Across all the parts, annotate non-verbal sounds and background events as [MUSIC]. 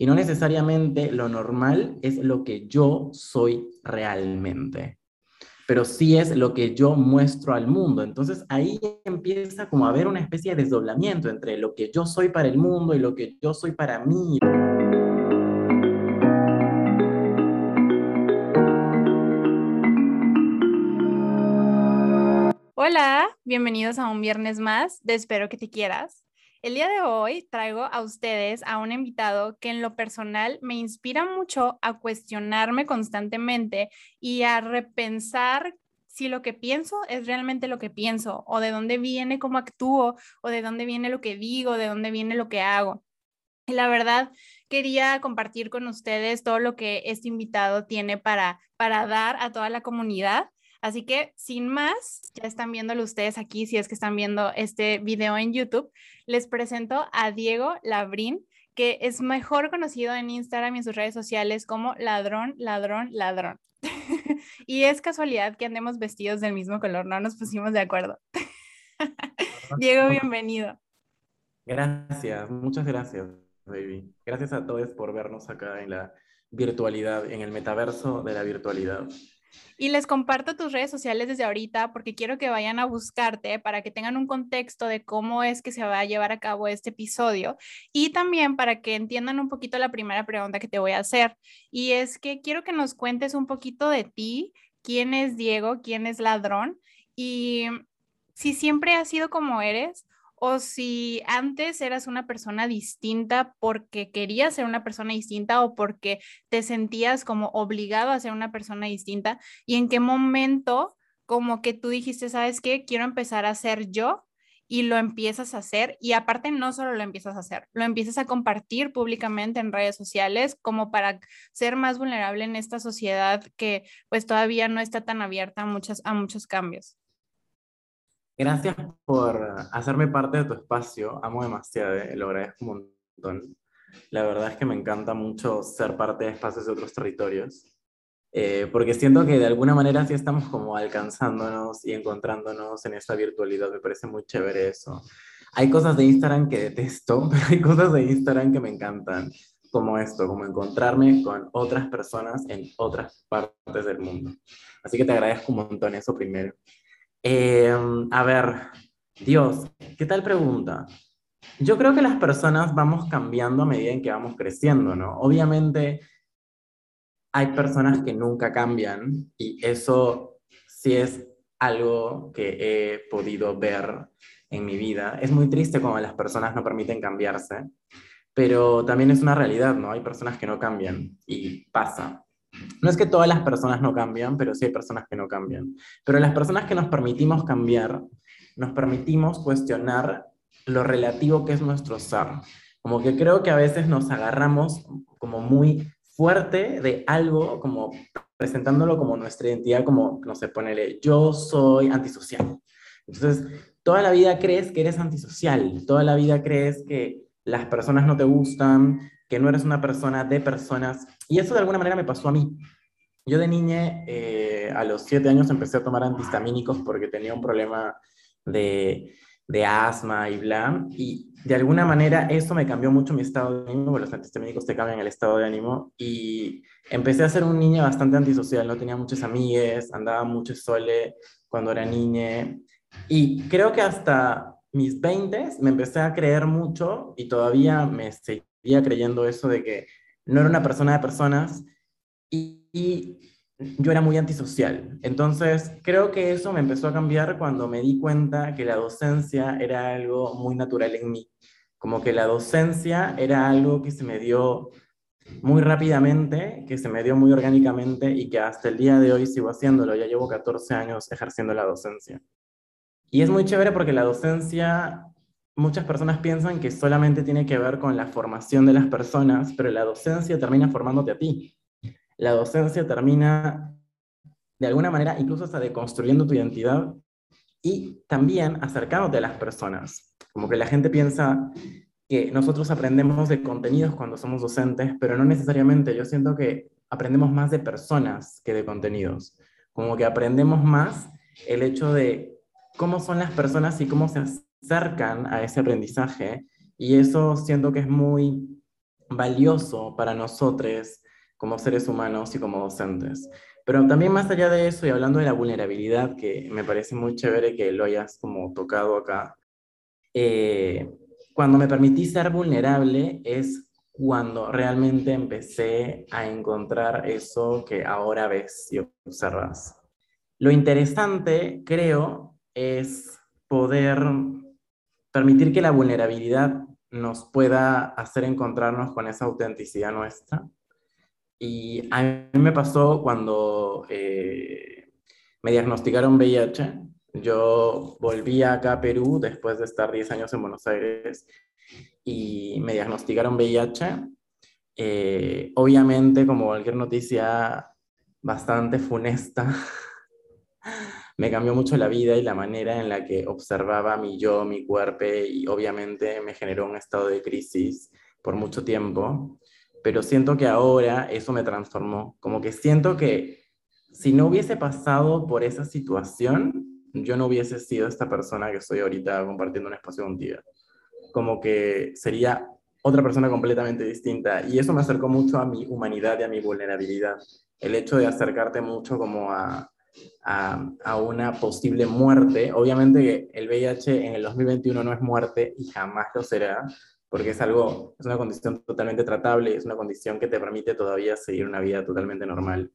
Y no necesariamente lo normal es lo que yo soy realmente, pero sí es lo que yo muestro al mundo. Entonces ahí empieza como a haber una especie de desdoblamiento entre lo que yo soy para el mundo y lo que yo soy para mí. Hola, bienvenidos a un viernes más de Espero que te quieras. El día de hoy traigo a ustedes a un invitado que en lo personal me inspira mucho a cuestionarme constantemente y a repensar si lo que pienso es realmente lo que pienso o de dónde viene cómo actúo o de dónde viene lo que digo, de dónde viene lo que hago. Y la verdad, quería compartir con ustedes todo lo que este invitado tiene para, para dar a toda la comunidad. Así que sin más, ya están viéndolo ustedes aquí, si es que están viendo este video en YouTube, les presento a Diego Labrín, que es mejor conocido en Instagram y en sus redes sociales como ladrón, ladrón, ladrón. [LAUGHS] y es casualidad que andemos vestidos del mismo color, no nos pusimos de acuerdo. [LAUGHS] Diego, bienvenido. Gracias, muchas gracias, baby. Gracias a todos por vernos acá en la virtualidad, en el metaverso de la virtualidad. Y les comparto tus redes sociales desde ahorita porque quiero que vayan a buscarte para que tengan un contexto de cómo es que se va a llevar a cabo este episodio y también para que entiendan un poquito la primera pregunta que te voy a hacer. Y es que quiero que nos cuentes un poquito de ti, quién es Diego, quién es ladrón y si siempre has sido como eres o si antes eras una persona distinta porque querías ser una persona distinta o porque te sentías como obligado a ser una persona distinta y en qué momento como que tú dijiste, ¿sabes qué? Quiero empezar a ser yo y lo empiezas a hacer y aparte no solo lo empiezas a hacer, lo empiezas a compartir públicamente en redes sociales como para ser más vulnerable en esta sociedad que pues todavía no está tan abierta a, muchas, a muchos cambios. Gracias por hacerme parte de tu espacio. Amo demasiado, eh, lo agradezco un montón. La verdad es que me encanta mucho ser parte de espacios de otros territorios, eh, porque siento que de alguna manera sí estamos como alcanzándonos y encontrándonos en esta virtualidad. Me parece muy chévere eso. Hay cosas de Instagram que detesto, [LAUGHS] pero hay cosas de Instagram que me encantan, como esto, como encontrarme con otras personas en otras partes del mundo. Así que te agradezco un montón eso primero. Em, a ver, Dios, ¿qué tal pregunta? Yo creo que las personas vamos cambiando a medida en que vamos creciendo, ¿no? Obviamente hay personas que nunca cambian y eso sí es algo que he podido ver en mi vida. Es muy triste cuando las personas no permiten cambiarse, pero también es una realidad, ¿no? Hay personas que no cambian y pasa. No es que todas las personas no cambian, pero sí hay personas que no cambian. Pero las personas que nos permitimos cambiar, nos permitimos cuestionar lo relativo que es nuestro ser. Como que creo que a veces nos agarramos como muy fuerte de algo, como presentándolo como nuestra identidad, como, no sé, ponele, yo soy antisocial. Entonces, toda la vida crees que eres antisocial, toda la vida crees que las personas no te gustan, que no eres una persona de personas. Y eso de alguna manera me pasó a mí. Yo de niña, eh, a los siete años, empecé a tomar antihistamínicos porque tenía un problema de, de, asma y bla. Y de alguna manera eso me cambió mucho mi estado de ánimo, porque los antihistamínicos te cambian el estado de ánimo. Y empecé a ser un niño bastante antisocial, no tenía muchas amigas, andaba mucho sole cuando era niña. Y creo que hasta mis 20 me empecé a creer mucho y todavía me seguía creyendo eso de que no era una persona de personas y, y, yo era muy antisocial. Entonces, creo que eso me empezó a cambiar cuando me di cuenta que la docencia era algo muy natural en mí. Como que la docencia era algo que se me dio muy rápidamente, que se me dio muy orgánicamente y que hasta el día de hoy sigo haciéndolo. Ya llevo 14 años ejerciendo la docencia. Y es muy chévere porque la docencia, muchas personas piensan que solamente tiene que ver con la formación de las personas, pero la docencia termina formándote a ti. La docencia termina, de alguna manera, incluso hasta deconstruyendo tu identidad y también acercándote a las personas. Como que la gente piensa que nosotros aprendemos de contenidos cuando somos docentes, pero no necesariamente. Yo siento que aprendemos más de personas que de contenidos. Como que aprendemos más el hecho de cómo son las personas y cómo se acercan a ese aprendizaje. Y eso siento que es muy valioso para nosotros como seres humanos y como docentes. Pero también más allá de eso, y hablando de la vulnerabilidad, que me parece muy chévere que lo hayas como tocado acá, eh, cuando me permití ser vulnerable es cuando realmente empecé a encontrar eso que ahora ves y observas. Lo interesante, creo, es poder permitir que la vulnerabilidad nos pueda hacer encontrarnos con esa autenticidad nuestra. Y a mí me pasó cuando eh, me diagnosticaron VIH. Yo volví acá a Perú después de estar 10 años en Buenos Aires y me diagnosticaron VIH. Eh, obviamente, como cualquier noticia bastante funesta, [LAUGHS] me cambió mucho la vida y la manera en la que observaba mi yo, mi cuerpo y obviamente me generó un estado de crisis por mucho tiempo, pero siento que ahora eso me transformó, como que siento que si no hubiese pasado por esa situación, yo no hubiese sido esta persona que estoy ahorita compartiendo un espacio contigo. Como que sería otra persona completamente distinta y eso me acercó mucho a mi humanidad y a mi vulnerabilidad. El hecho de acercarte mucho como a, a, una posible muerte. Obviamente el VIH en el 2021 no es muerte y jamás lo será, porque es algo, es una condición totalmente tratable, es una condición que te permite todavía seguir una vida totalmente normal.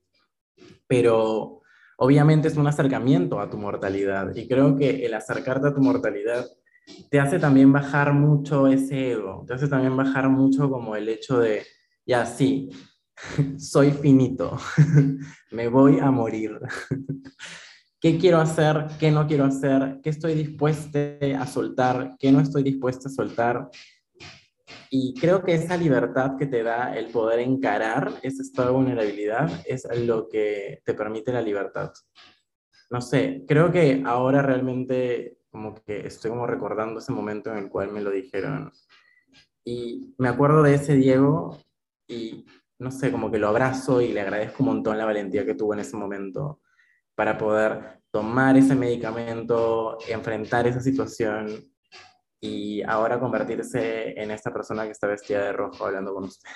Pero obviamente es un acercamiento a tu mortalidad y creo que el acercarte a tu mortalidad te hace también bajar mucho ese ego, te hace también bajar mucho como el hecho de, ya sí, [LAUGHS] soy finito, [LAUGHS] me voy a morir. [LAUGHS] ¿Qué quiero hacer? ¿Qué no quiero hacer? ¿Qué estoy dispuesto a soltar? ¿Qué no estoy dispuesto a soltar? Y creo que esa libertad que te da el poder encarar ese estado de vulnerabilidad es lo que te permite la libertad. No sé, creo que ahora realmente como que estoy como recordando ese momento en el cual me lo dijeron. Y me acuerdo de ese Diego y no sé, como que lo abrazo y le agradezco un montón la valentía que tuvo en ese momento para poder tomar ese medicamento, enfrentar esa situación y ahora convertirse en esta persona que está vestida de rojo hablando con ustedes.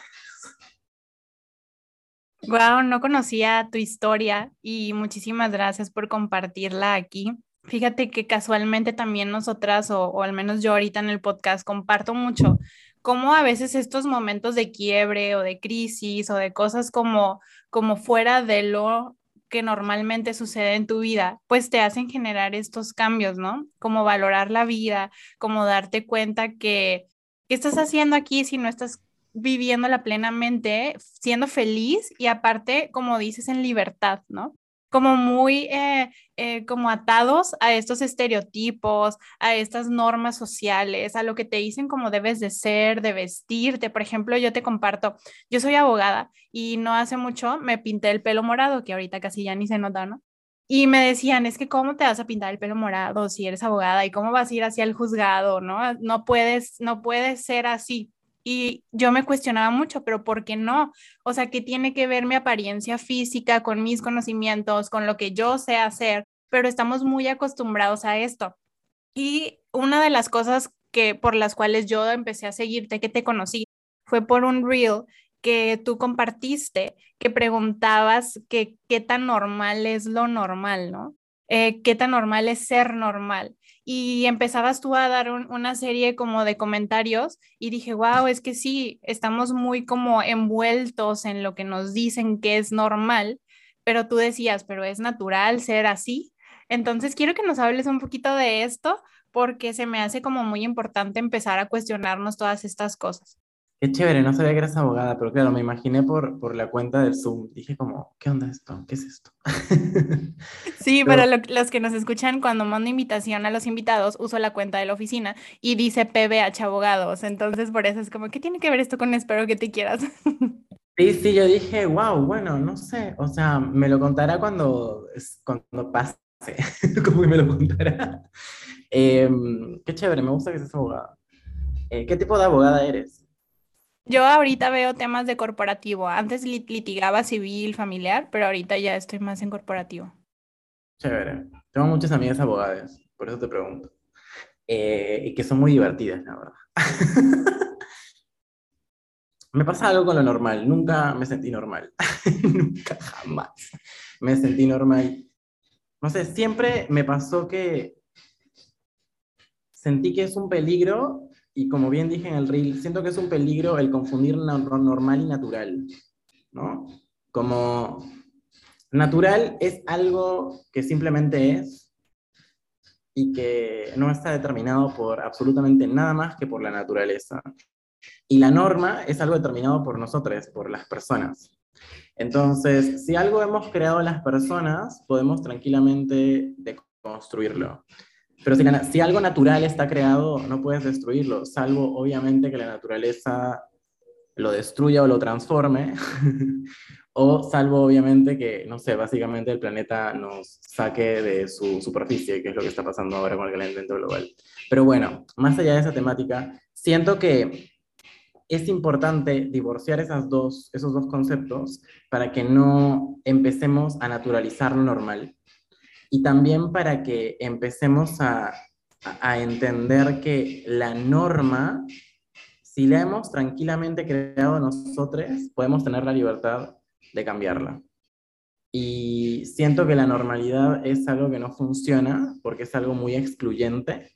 Wow, no conocía tu historia y muchísimas gracias por compartirla aquí. Fíjate que casualmente también nosotras, o, al menos yo ahorita en el podcast, comparto mucho cómo a veces estos momentos de quiebre o de crisis o de cosas como, como fuera de lo que normalmente sucede en tu vida, pues te hacen generar estos cambios, ¿no? Como valorar la vida, como darte cuenta que, ¿qué estás haciendo aquí si no estás viviéndola plenamente, siendo feliz y aparte, como dices, en libertad, ¿no? Como muy eh, eh, como atados a estos estereotipos, a estas normas sociales, a lo que te dicen como debes de ser, de vestirte. Por ejemplo, yo te comparto, yo soy abogada y no hace mucho me pinté el pelo morado, que ahorita casi ya ni se nota, ¿no? Y me decían, es que cómo te vas a pintar el pelo morado si eres abogada y cómo vas a ir hacia el juzgado, ¿no? No puedes, no puedes ser así. Y yo me cuestionaba mucho, pero ¿por qué no? O sea, ¿qué tiene que ver mi apariencia física con mis conocimientos, con lo que yo sé hacer? Pero estamos muy acostumbrados a esto. Y una de las cosas que por las cuales yo empecé a seguirte, que te conocí, fue por un reel que tú compartiste, que preguntabas que qué tan normal es lo normal, ¿no? Eh, qué tan normal es ser normal y empezabas tú a dar una serie como de comentarios y dije, wow, es que sí, estamos muy como envueltos en lo que nos dicen que es normal, pero tú decías, pero es natural ser así. Entonces quiero que nos hables un poquito de esto porque se me hace como muy importante empezar a cuestionarnos todas estas cosas. Qué chévere, no sabía que eras abogada, pero claro, me imaginé por, por la cuenta del Zoom. Dije como, ¿qué onda esto? ¿Qué es esto? [LAUGHS] Sí, para los que nos escuchan, cuando mando invitación a los invitados, uso la cuenta de la oficina y dice PBH Abogados. Entonces, por eso es como, ¿qué tiene que ver esto con espero que te quieras? [LAUGHS] Sí, sí, yo dije, wow, bueno, no sé, o sea, me lo contará cuando, cuando pase, [LAUGHS] como que me lo contará. Em, qué chévere, me gusta que seas abogada. Eh, ¿Qué tipo de abogada eres? Yo ahorita veo temas de corporativo. Antes litigaba civil, familiar, pero ahorita ya estoy más en corporativo. Chévere. Tengo muchas amigas abogadas, por eso te pregunto. Eh, y que son muy divertidas, la verdad. [LAUGHS] me pasa algo con lo normal, nunca me sentí normal, [LAUGHS] nunca jamás me sentí normal. No sé, siempre me pasó que sentí que es un peligro, y como bien dije en el reel, siento que es un peligro el confundir normal y natural, ¿no? Como natural es algo que simplemente es y que no está determinado por absolutamente nada más que por la naturaleza. Y la norma es algo determinado por nosotros, por las personas. Entonces, si algo hemos creado las personas, podemos tranquilamente deconstruirlo. Pero si, algo natural está creado, no puedes destruirlo, salvo obviamente que la naturaleza lo destruya o lo transforme, [LAUGHS] o salvo obviamente que, no sé, básicamente el planeta nos saque de su superficie, que es lo que está pasando ahora con el calentamiento global. Pero bueno, más allá de esa temática, siento que es importante divorciar esos dos conceptos para que no empecemos a naturalizar lo normal y también para que empecemos a, a entender que la norma, si la hemos tranquilamente creado nosotros, podemos tener la libertad de cambiarla. Y siento que la normalidad es algo que no funciona porque es algo muy excluyente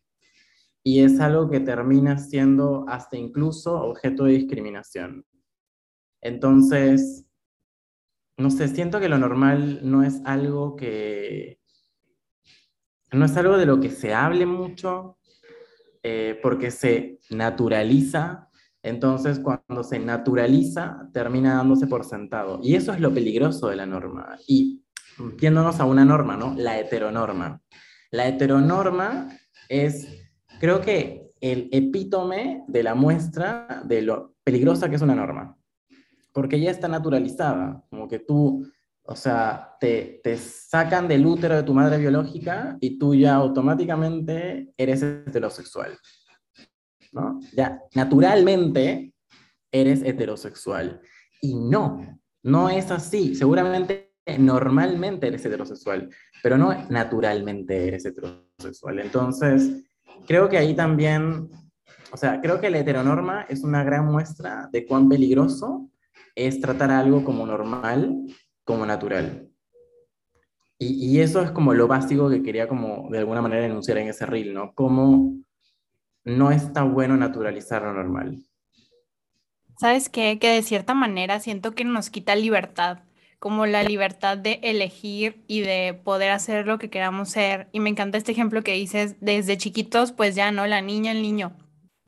y es algo que termina siendo hasta incluso objeto de discriminación. Entonces, no sé, siento que lo normal no es algo que, no es algo de lo que se hable mucho, eh, porque se naturaliza, entonces cuando se naturaliza termina dándose por sentado. Y eso es lo peligroso de la norma. Y viéndonos a una norma, ¿no? La heteronorma. La heteronorma es creo que el epítome de la muestra de lo peligrosa que es una norma, porque ya está naturalizada, como que tú, o sea, te, te sacan del útero de tu madre biológica y tú ya automáticamente eres heterosexual, ¿no? Ya naturalmente eres heterosexual. Y no, no es así. Seguramente normalmente eres heterosexual, pero no naturalmente eres heterosexual. Entonces, creo que ahí también, o sea, creo que la heteronorma es una gran muestra de cuán peligroso es tratar algo como normal, como natural. Y, eso es como lo básico que quería como de alguna manera enunciar en ese reel, ¿no? Cómo no está bueno naturalizar lo normal. ¿Sabes qué? Que de cierta manera siento que nos quita libertad como la libertad de elegir y de poder hacer lo que queramos ser. Y me encanta este ejemplo que dices, desde chiquitos, pues ya no, la niña, el niño.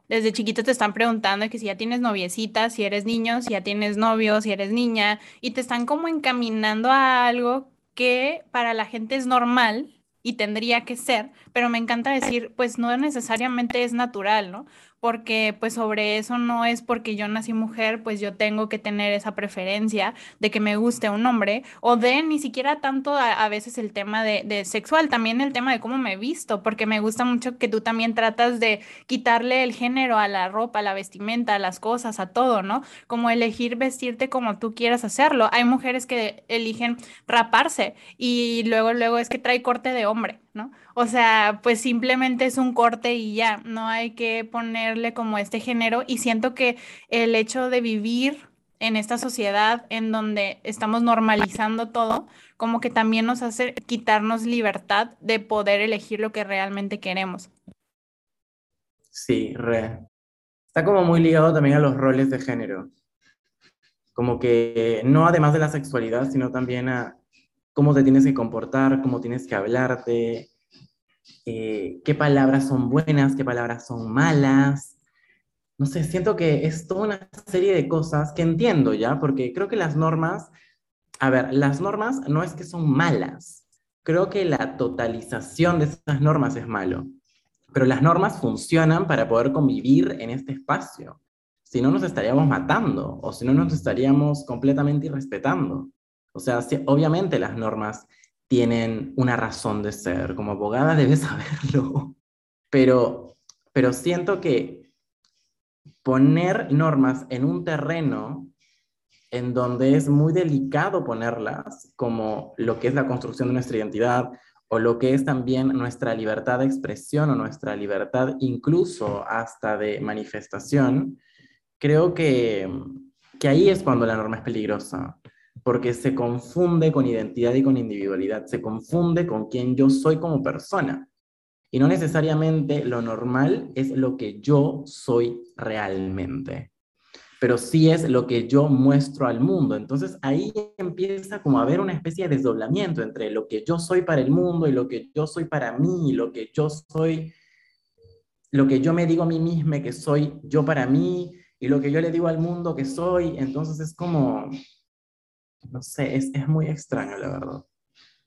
Desde chiquitos te están preguntando que si ya tienes noviecita, si eres niño, si ya tienes novio, si eres niña, y te están como encaminando a algo que para la gente es normal y tendría que ser, pero me encanta decir, pues no necesariamente es natural, ¿no? Porque pues sobre eso no es porque yo nací mujer, pues yo tengo que tener esa preferencia de que me guste un hombre o de ni siquiera tanto a, veces el tema de, sexual, también el tema de cómo me visto, porque me gusta mucho que tú también tratas de quitarle el género a la ropa, a la vestimenta, a las cosas, a todo, ¿no? Como elegir vestirte como tú quieras hacerlo. Hay mujeres que eligen raparse y luego, luego es que trae corte de hombre, ¿no? O sea, pues simplemente es un corte y ya, no hay que ponerle como este género y siento que el hecho de vivir en esta sociedad en donde estamos normalizando todo, como que también nos hace quitarnos libertad de poder elegir lo que realmente queremos. Sí, re. Está como muy ligado también a los roles de género. Como que no además de la sexualidad, sino también a cómo te tienes que comportar, cómo tienes que hablarte, eh, qué palabras son buenas, qué palabras son malas. No sé, siento que es toda una serie de cosas que entiendo ya, porque creo que las normas, a ver, las normas no es que son malas, creo que la totalización de esas normas es malo, pero las normas funcionan para poder convivir en este espacio. Si no nos estaríamos matando o si no nos estaríamos completamente irrespetando. O sea, obviamente las normas tienen una razón de ser. Como abogada [LAUGHS] debes saberlo. Pero, pero siento que poner normas en un terreno en donde es muy delicado ponerlas, como lo que es la construcción de nuestra identidad o lo que es también nuestra libertad de expresión o nuestra libertad incluso hasta de manifestación, creo que que ahí es cuando la norma es peligrosa, porque se confunde con identidad y con individualidad, se confunde con quién yo soy como persona. Y no necesariamente lo normal es lo que yo soy realmente, pero sí es lo que yo muestro al mundo. Entonces ahí empieza como a haber una especie de desdoblamiento entre lo que yo soy para el mundo y lo que yo soy para mí, lo que yo soy, lo que yo me digo a mí misma que soy yo para mí y lo que yo le digo al mundo que soy. Entonces es como, no sé, es, es muy extraño, la verdad.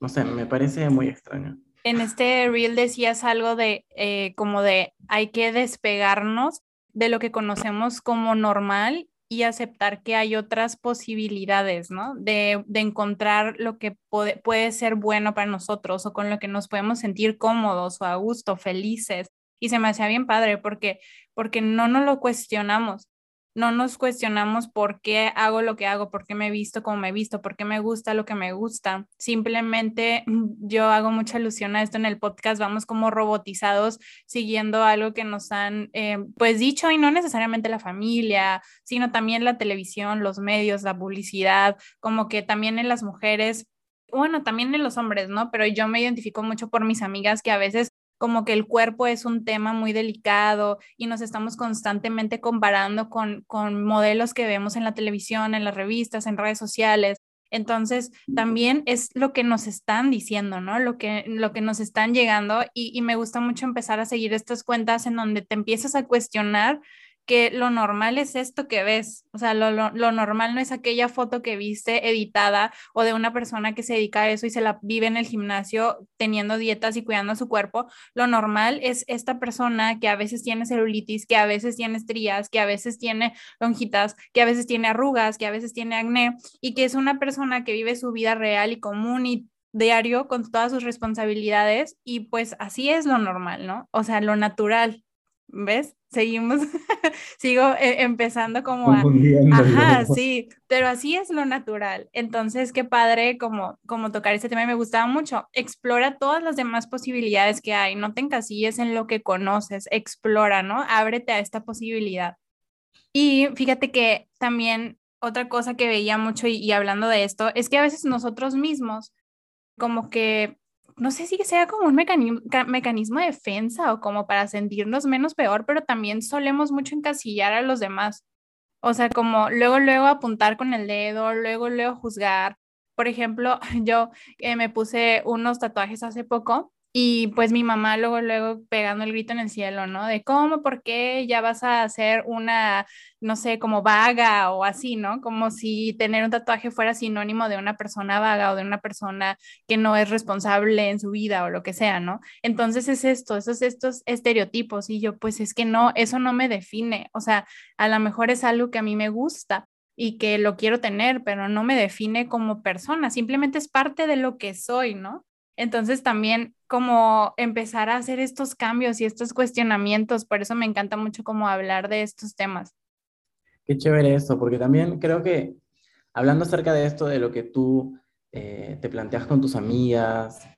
No sé, me parece muy extraño en este reel decías algo de eh, como de hay que despegarnos de lo que conocemos como normal y aceptar que hay otras posibilidades, ¿no? De, encontrar lo que puede, puede ser bueno para nosotros o con lo que nos podemos sentir cómodos o a gusto, felices. Y se me hacía bien padre porque, porque no nos lo cuestionamos no nos cuestionamos por qué hago lo que hago, por qué me he visto como me he visto, por qué me gusta lo que me gusta. Simplemente yo hago mucha alusión a esto en el podcast, vamos como robotizados siguiendo algo que nos han eh, pues dicho y no necesariamente la familia, sino también la televisión, los medios, la publicidad, como que también en las mujeres bueno, también en los hombres, ¿no? Pero yo me identifico mucho por mis amigas que a veces como que el cuerpo es un tema muy delicado y nos estamos constantemente comparando con, con modelos que vemos en la televisión, en las revistas, en redes sociales. Entonces, también es lo que nos están diciendo, ¿no? Lo que, lo que nos están llegando y, y me gusta mucho empezar a seguir estas cuentas en donde te empiezas a cuestionar que lo normal es esto que ves, o sea, lo, normal no es aquella foto que viste editada o de una persona que se dedica a eso y se la vive en el gimnasio teniendo dietas y cuidando su cuerpo, lo normal es esta persona que a veces tiene celulitis, que a veces tiene estrías, que a veces tiene lonjitas, que a veces tiene arrugas, que a veces tiene acné y que es una persona que vive su vida real y común y diario con todas sus responsabilidades y pues así es lo normal, ¿no? O sea, lo natural, ¿ves? Seguimos, [LAUGHS] sigo eh, empezando como a... Ajá, sí, pero así es lo natural. Entonces, qué padre como, como tocar este tema y me gustaba mucho. Explora todas las demás posibilidades que hay, no te encasilles en lo que conoces, explora, ¿no? Ábrete a esta posibilidad. Y fíjate que también otra cosa que veía mucho y hablando de esto es que a veces nosotros mismos como que no sé si sea como un mecanismo, de defensa o como para sentirnos menos peor, pero también solemos mucho encasillar a los demás. O sea, como luego, luego apuntar con el dedo, luego, luego juzgar. Por ejemplo, [LAUGHS] yo eh, me puse unos tatuajes hace poco y pues mi mamá luego, luego pegando el grito en el cielo, ¿no? De cómo, por qué ya vas a hacer una, no sé, como vaga o así, ¿no? Como si tener un tatuaje fuera sinónimo de una persona vaga o de una persona que no es responsable en su vida o lo que sea, ¿no? Entonces es esto, esos estos estereotipos y yo, pues es que no, eso no me define, o sea, a lo mejor es algo que a mí me gusta y que lo quiero tener, pero no me define como persona, simplemente es parte de lo que soy, ¿no? Entonces también como empezar a hacer estos cambios y estos cuestionamientos, por eso me encanta mucho como hablar de estos temas. Qué chévere eso, porque también creo que hablando acerca de esto, de lo que tú eh, te planteas con tus amigas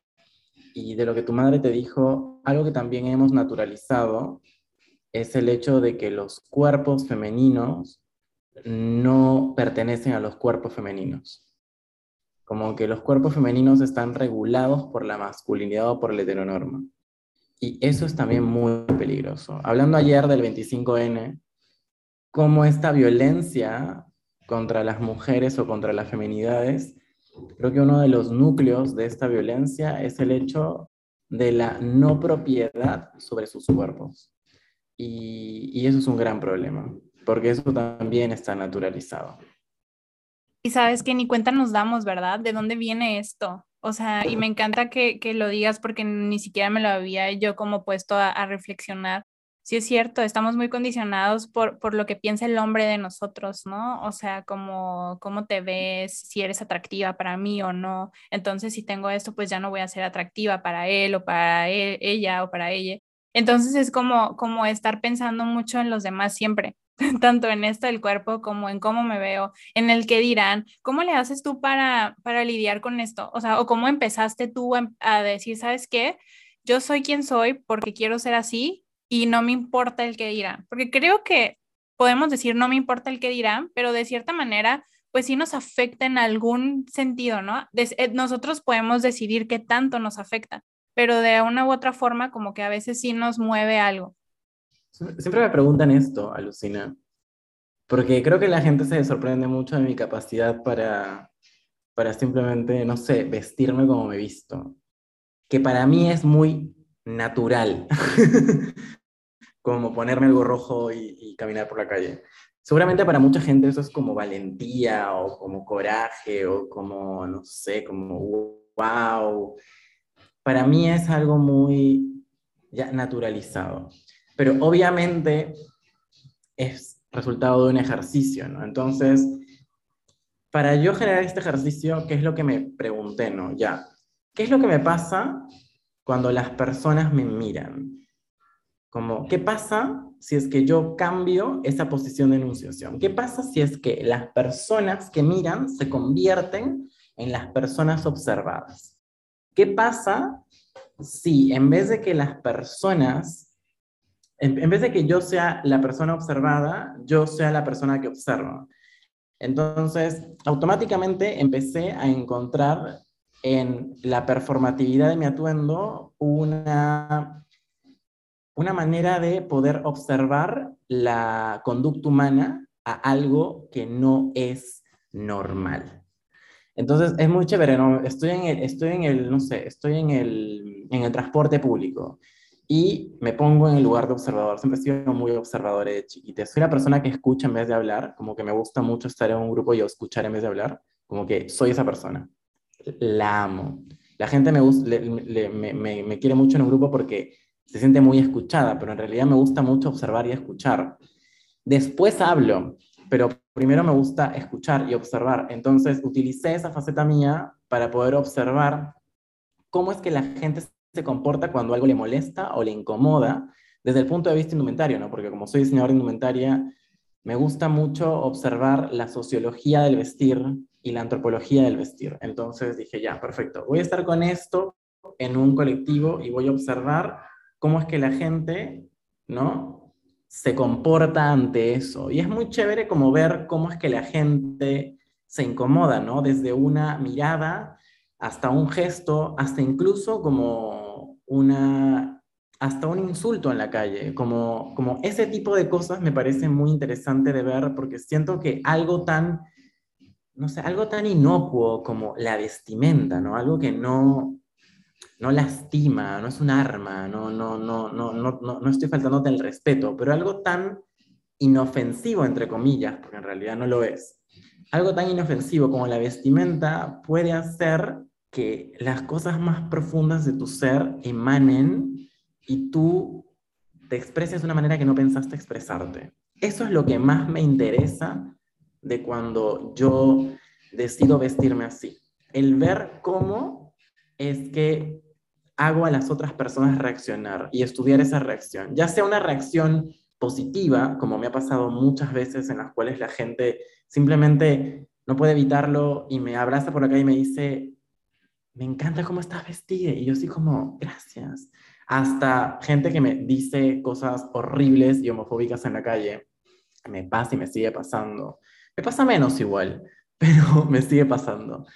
y de lo que tu madre te dijo, algo que también hemos naturalizado es el hecho de que los cuerpos femeninos no pertenecen a los cuerpos femeninos como que los cuerpos femeninos están regulados por la masculinidad o por la heteronorma. Y eso es también muy peligroso. Hablando ayer del 25N, cómo esta violencia contra las mujeres o contra las feminidades, creo que uno de los núcleos de esta violencia es el hecho de la no propiedad sobre sus cuerpos. Y, y eso es un gran problema, porque eso también está naturalizado. Y sabes que ni cuenta nos damos, ¿verdad? ¿De dónde viene esto? O sea, y me encanta que, que lo digas porque ni siquiera me lo había yo como puesto a, reflexionar. Sí es cierto, estamos muy condicionados por, por lo que piensa el hombre de nosotros, ¿no? O sea, como cómo te ves, si eres atractiva para mí o no. Entonces, si tengo esto, pues ya no voy a ser atractiva para él o para él, ella o para ella. Entonces es como, como estar pensando mucho en los demás siempre. [LAUGHS] tanto en esto del cuerpo como en cómo me veo, en el que dirán, ¿cómo le haces tú para, para lidiar con esto? O sea, o cómo empezaste tú a, decir, ¿sabes qué? Yo soy quien soy porque quiero ser así y no me importa el que dirán, porque creo que podemos decir no me importa el que dirán, pero de cierta manera pues sí nos afecta en algún sentido, ¿no? Eh, nosotros podemos decidir qué tanto nos afecta, pero de una u otra forma como que a veces sí nos mueve algo. Siempre me preguntan esto, Alucina, porque creo que la gente se sorprende mucho de mi capacidad para, para simplemente, no sé, vestirme como me visto, que para mí es muy natural, [LAUGHS] como ponerme algo rojo y, y caminar por la calle. Seguramente para mucha gente eso es como valentía o como coraje o como, no sé, como wow. Para mí es algo muy ya naturalizado. Pero obviamente es resultado de un ejercicio, ¿no? Entonces, para yo generar este ejercicio, ¿qué es lo que me pregunté, no? Ya, ¿qué es lo que me pasa cuando las personas me miran? Como, ¿qué pasa si es que yo cambio esa posición de enunciación? ¿Qué pasa si es que las personas que miran se convierten en las personas observadas? ¿Qué pasa si en vez de que las personas, en, vez de que yo sea la persona observada, yo sea la persona que observa? Entonces, automáticamente empecé a encontrar en la performatividad de mi atuendo una una manera de poder observar la conducta humana a algo que no es normal. Entonces es muy chévere, ¿no? Estoy en el, estoy en el no sé, estoy en el, en el transporte público y me pongo en el lugar de observador. Siempre he sido muy observador de chiquita. Soy la persona que escucha en vez de hablar, como que me gusta mucho estar en un grupo y escuchar en vez de hablar, como que soy esa persona. La amo. La gente me, me, me, me quiere mucho en un grupo porque se siente muy escuchada, pero en realidad me gusta mucho observar y escuchar. Después hablo, pero primero me gusta escuchar y observar. Entonces utilicé esa faceta mía para poder observar cómo es que la gente se comporta cuando algo le molesta o le incomoda desde el punto de vista indumentario, ¿no? Porque como soy diseñador de indumentaria, me gusta mucho observar la sociología del vestir y la antropología del vestir. Entonces dije, ya, perfecto, voy a estar con esto en un colectivo y voy a observar cómo es que la gente, ¿no? Se comporta ante eso. Y es muy chévere como ver cómo es que la gente se incomoda, ¿no? Desde una mirada hasta un gesto, hasta incluso como una, hasta un insulto en la calle, como, como ese tipo de cosas me parece muy interesante de ver porque siento que algo tan, no sé, algo tan inocuo como la vestimenta, ¿no? Algo que no, no lastima, no es un arma, no, no, no, no, no, no, no estoy faltándote el respeto, pero algo tan inofensivo, entre comillas, porque en realidad no lo es, algo tan inofensivo como la vestimenta puede hacer que las cosas más profundas de tu ser emanen y tú te expreses de una manera que no pensaste expresarte. Eso es lo que más me interesa de cuando yo decido vestirme así. El ver cómo es que hago a las otras personas reaccionar y estudiar esa reacción, ya sea una reacción positiva, como me ha pasado muchas veces en las cuales la gente simplemente no puede evitarlo y me abraza por acá y me dice, me encanta cómo estás vestida. Y yo sí como, gracias. Hasta gente que me dice cosas horribles y homofóbicas en la calle. Me pasa y me sigue pasando. Me pasa menos igual, [LAUGHS] pero me sigue pasando.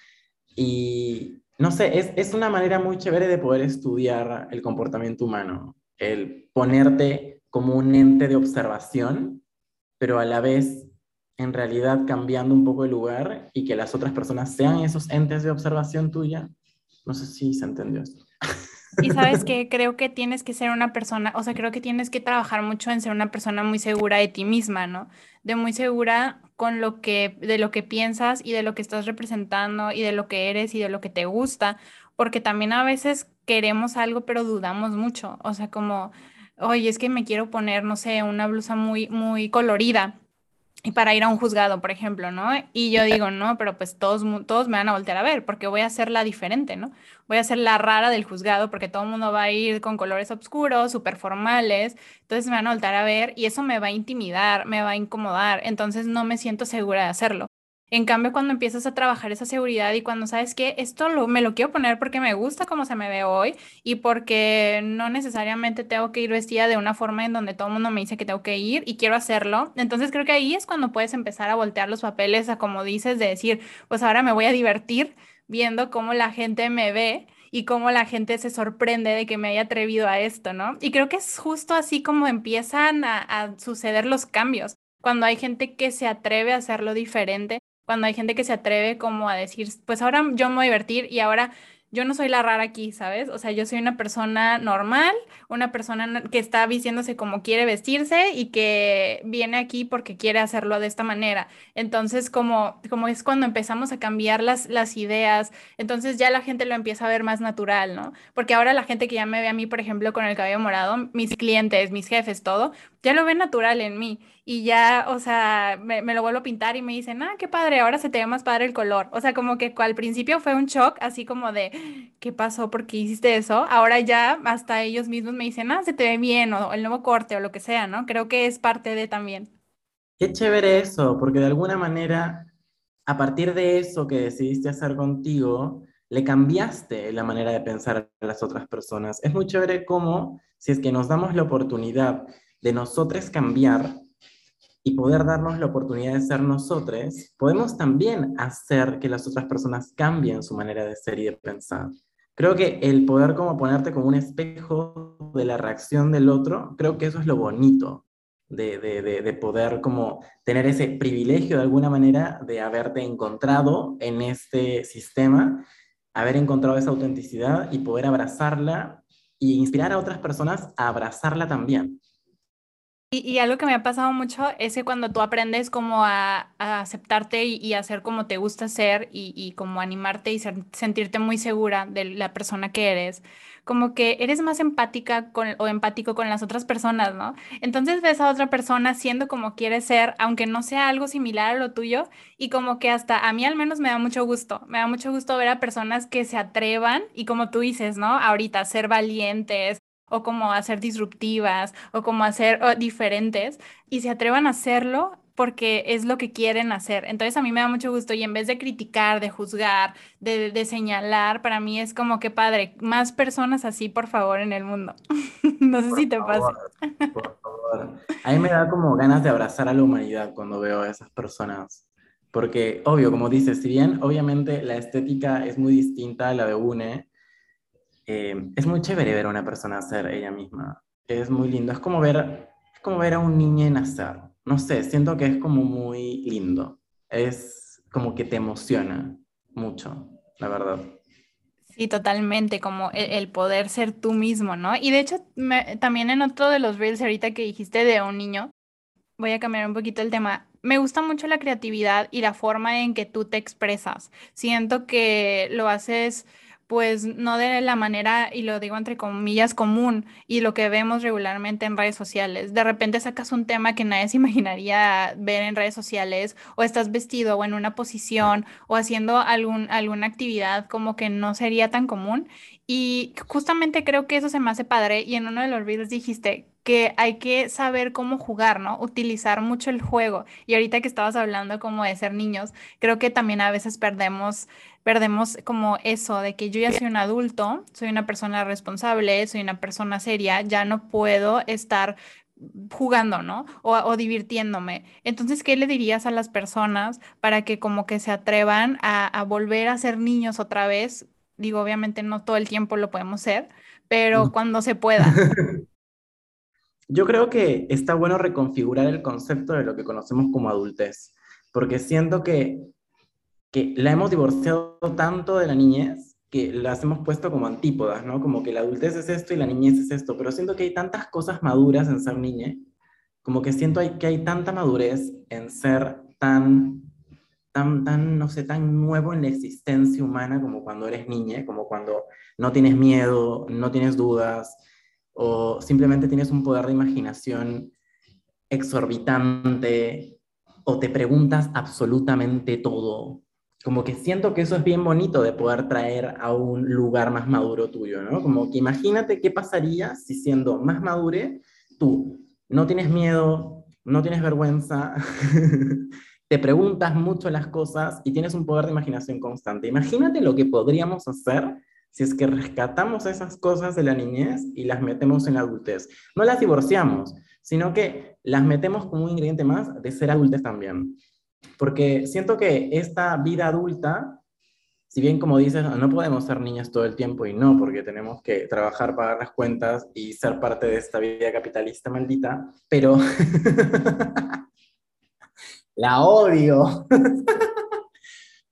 Y no sé, es, es una manera muy chévere de poder estudiar el comportamiento humano, el ponerte como un ente de observación, pero a la vez en realidad cambiando un poco el lugar y que las otras personas sean esos entes de observación tuya. No sé si se entendió esto. Y sabes [LAUGHS] que creo que tienes que ser una persona, o sea, creo que tienes que trabajar mucho en ser una persona muy segura de ti misma, ¿no? De muy segura con lo que, de lo que piensas y de lo que estás representando y de lo que eres y de lo que te gusta, porque también a veces queremos algo pero dudamos mucho, o sea, como, oye, es que me quiero poner, no sé, una blusa muy, muy colorida y para ir a un juzgado, por ejemplo, ¿no? Y yo digo, no, pero pues todos, todos me van a voltear a ver porque voy a ser la diferente, ¿no? Voy a ser la rara del juzgado porque todo el mundo va a ir con colores oscuros, súper formales, entonces me van a voltear a ver y eso me va a intimidar, me va a incomodar, entonces no me siento segura de hacerlo. En cambio, cuando empiezas a trabajar esa seguridad y cuando sabes que esto lo, me lo quiero poner porque me gusta cómo se me ve hoy y porque no necesariamente tengo que ir vestida de una forma en donde todo el mundo me dice que tengo que ir y quiero hacerlo. Entonces creo que ahí es cuando puedes empezar a voltear los papeles a como dices, de decir, pues ahora me voy a divertir viendo cómo la gente me ve y cómo la gente se sorprende de que me haya atrevido a esto, ¿no? Y creo que es justo así como empiezan a, a suceder los cambios, cuando hay gente que se atreve a hacerlo diferente, cuando hay gente que se atreve como a decir, pues ahora yo me voy a divertir y ahora yo no soy la rara aquí, ¿sabes? O sea, yo soy una persona normal, una persona que está vistiéndose como quiere vestirse y que viene aquí porque quiere hacerlo de esta manera. Entonces, como, como es cuando empezamos a cambiar las, las ideas, entonces ya la gente lo empieza a ver más natural, ¿no? Porque ahora la gente que ya me ve a mí, por ejemplo, con el cabello morado, mis clientes, mis jefes, todo, ya lo ven natural en mí y ya, o sea, me, lo vuelvo a pintar y me dicen, ah, qué padre, ahora se te ve más padre el color. O sea, como que al principio fue un shock, así como de, ¿qué pasó? ¿Por qué hiciste eso? Ahora ya hasta ellos mismos me dicen, ah, se te ve bien, o el nuevo corte, o lo que sea, ¿no? Creo que es parte de también. Qué chévere eso, porque de alguna manera, a partir de eso que decidiste hacer contigo, le cambiaste la manera de pensar a las otras personas. Es muy chévere cómo, si es que nos damos la oportunidad de nosotros cambiar, y poder darnos la oportunidad de ser nosotros, podemos también hacer que las otras personas cambien su manera de ser y de pensar. Creo que el poder como ponerte como un espejo de la reacción del otro, creo que eso es lo bonito de, de, de, poder como tener ese privilegio de alguna manera de haberte encontrado en este sistema, haber encontrado esa autenticidad y poder abrazarla e inspirar a otras personas a abrazarla también. Y, algo que me ha pasado mucho es que cuando tú aprendes como a, aceptarte y, hacer como te gusta ser y, como animarte y sentirte muy segura de la persona que eres, como que eres más empática con, o empático con las otras personas, ¿no? Entonces ves a otra persona siendo como quiere ser, aunque no sea algo similar a lo tuyo, y como que hasta a mí al menos me da mucho gusto, me da mucho gusto ver a personas que se atrevan y como tú dices, ¿no? Ahorita ser valientes, o como hacer disruptivas o como hacer diferentes y se atrevan a hacerlo porque es lo que quieren hacer. Entonces a mí me da mucho gusto y en vez de criticar, de juzgar, de, señalar, para mí es como que padre, más personas así, por favor, en el mundo. [LAUGHS] no sé si te pasa. Por favor. A mí me da como ganas de abrazar a la humanidad cuando veo a esas personas. Porque, obvio, como dices, si bien obviamente la estética es muy distinta a la de UNE, eh, es muy chévere ver a una persona ser ella misma. Es muy lindo. Es como ver, es como ver a un niño nacer. No sé, siento que es como muy lindo. Es como que te emociona mucho, la verdad. Sí, totalmente, como el, poder ser tú mismo, ¿no? Y de hecho, también en otro de los reels ahorita que dijiste de un niño, voy a cambiar un poquito el tema. Me gusta mucho la creatividad y la forma en que tú te expresas. Siento que lo haces pues no de la manera, y lo digo entre comillas, común y lo que vemos regularmente en redes sociales. De repente sacas un tema que nadie se [LAUGHS] imaginaría ver en redes sociales o estás vestido o en una posición o haciendo algún, alguna actividad como que no sería tan común. Y justamente creo que eso se me hace padre y en uno de los videos dijiste que hay que saber cómo jugar, ¿no? Utilizar mucho el juego. Y ahorita que estabas hablando como de ser niños, creo que también a veces perdemos perdemos como eso de que yo ya soy un adulto, soy una persona responsable, soy una persona seria, ya no puedo estar jugando, ¿no? O, divirtiéndome. Entonces, ¿qué le dirías a las personas para que como que se atrevan a, volver a ser niños otra vez? Digo, obviamente no todo el tiempo lo podemos ser, pero cuando se pueda. [LAUGHS] Yo creo que está bueno reconfigurar el concepto de lo que conocemos como adultez, porque siento que que la hemos divorciado tanto de la niñez que las hemos puesto como antípodas, ¿no? Como que la adultez es esto y la niñez es esto, pero siento que hay tantas cosas maduras en ser niña, como que siento que hay tanta madurez en ser tan, tan, tan, no sé, tan nuevo en la existencia humana como cuando eres niña, como cuando no tienes miedo, no tienes dudas, o simplemente tienes un poder de imaginación exorbitante, o te preguntas absolutamente todo, como que siento que eso es bien bonito de poder traer a un lugar más maduro tuyo, ¿no? Como que imagínate qué pasaría si siendo más madure, tú no tienes miedo, no tienes vergüenza, [LAUGHS] te preguntas mucho las cosas y tienes un poder de imaginación constante. Imagínate lo que podríamos hacer si es que rescatamos esas cosas de la niñez y las metemos en la adultez. No las divorciamos, sino que las metemos como un ingrediente más de ser adultos también. Porque siento que esta vida adulta, si bien como dices, no podemos ser niñas todo el tiempo y no, porque tenemos que trabajar, pagar las cuentas y ser parte de esta vida capitalista maldita, pero [LAUGHS] la odio.